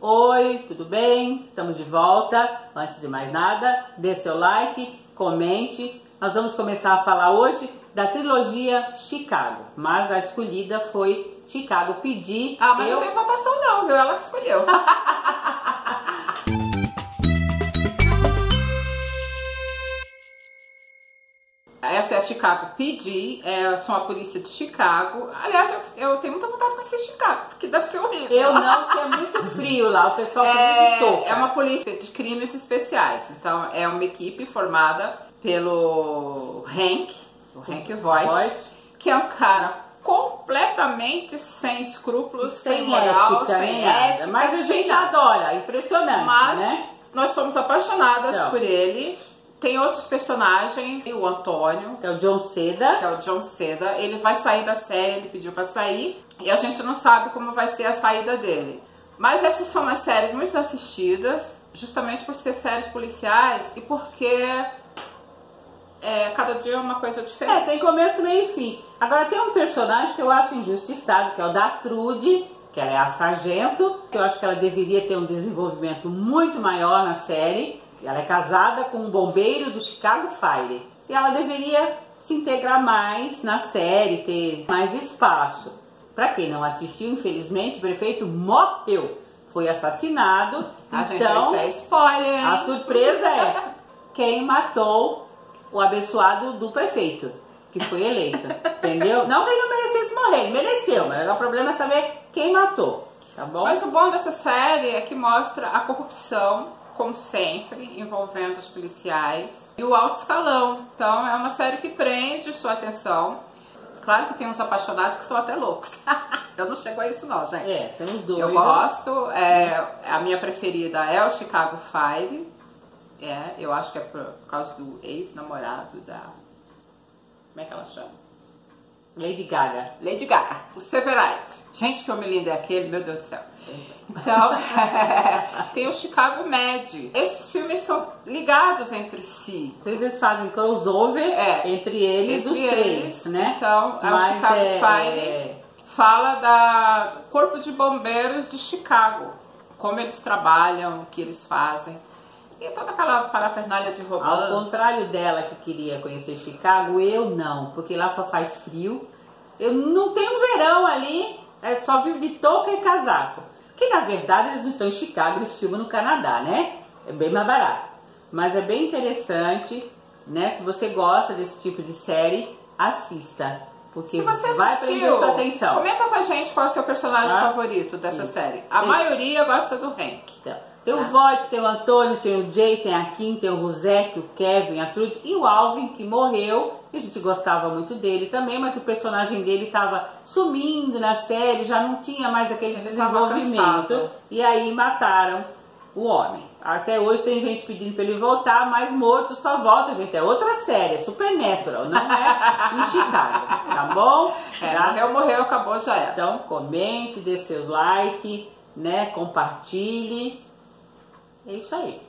Oi, tudo bem? Estamos de volta. Antes de mais nada, dê seu like, comente. Nós vamos começar a falar hoje da trilogia Chicago, mas a escolhida foi Chicago Pedir. Ah, mas eu... não tem votação não, viu? Ela que escolheu. Essa é a Chicago PD, é, são a polícia de Chicago. Aliás, eu, eu, tenho muita vontade de conhecer Chicago, porque deve ser horrível. Eu não, porque é muito frio lá, o pessoal é, muito É uma polícia de crimes especiais. Então, é uma equipe formada pelo Hank, o Hank Voigt, Voigt. que é um cara completamente sem escrúpulos, sem, sem moral, ética, sem ética. Mas a gente adora, impressionante, mas né? Nós somos apaixonadas então. por ele tem outros personagens, o Antônio, que é o John Seda, que é o John Seda. Ele vai sair da série, ele pediu para sair, e a gente não sabe como vai ser a saída dele. Mas essas são umas séries muito assistidas, justamente por ser séries policiais e porque é, cada dia é uma coisa diferente. É, tem começo, meio e fim. Agora tem um personagem que eu acho injustiçado, que é o da Trude, que ela é a sargento, que eu acho que ela deveria ter um desenvolvimento muito maior na série ela é casada com um bombeiro do Chicago Fire. E ela deveria se integrar mais na série, ter mais espaço. Para quem não assistiu, infelizmente, o prefeito morreu. Foi assassinado. A então, gente, é spoiler. A surpresa é quem matou o abençoado do prefeito, que foi eleito. entendeu? Não que ele não merecesse morrer, ele mereceu, mas o problema é saber quem matou. Tá bom? Mas o bom dessa série é que mostra a corrupção como sempre, envolvendo os policiais e o alto escalão. Então é uma série que prende sua atenção. Claro que tem uns apaixonados que são até loucos. eu não chego a isso não, gente. É, temos dois. Eu gosto. É, a minha preferida é o Chicago Fire. É, eu acho que é por causa do ex-namorado da... Como é que ela chama? Lady Gaga. Lady Gaga, o Severide. Gente, que homem lindo é aquele, meu Deus do céu. Então, tem o Chicago Med. Esses filmes são ligados entre si. Vocês fazem crossover é, entre eles, entre os eles, três, né? Então, Mas o Chicago é, Fire é... fala da Corpo de Bombeiros de Chicago. Como eles trabalham, o que eles fazem. E toda aquela parafernália de romance. Ao contrário dela que queria conhecer Chicago, eu não, porque lá só faz frio. Eu não tenho verão ali, é só vivo de touca e casaco. Que na verdade eles não estão em Chicago, eles filmam no Canadá, né? É bem mais barato. Mas é bem interessante, né? Se você gosta desse tipo de série, assista. Porque vai assistiu, prender sua atenção. Comenta com a gente qual é o seu personagem ah, favorito dessa isso. série. A isso. maioria gosta do Hank. Então, tem o Voigt, tem o Antônio, tem o Jay, tem a Kim, tem o Rosek, o Kevin, a Trude e o Alvin, que morreu. E a gente gostava muito dele também, mas o personagem dele estava sumindo na série, já não tinha mais aquele Ele desenvolvimento. E aí mataram o homem. Até hoje tem gente pedindo para ele voltar, mas morto só volta, gente. É outra série, é Supernatural, não é em Chicago, tá bom? É, tá? Morreu, morreu, acabou, já era. Então comente, dê seus like, né? Compartilhe. É isso aí.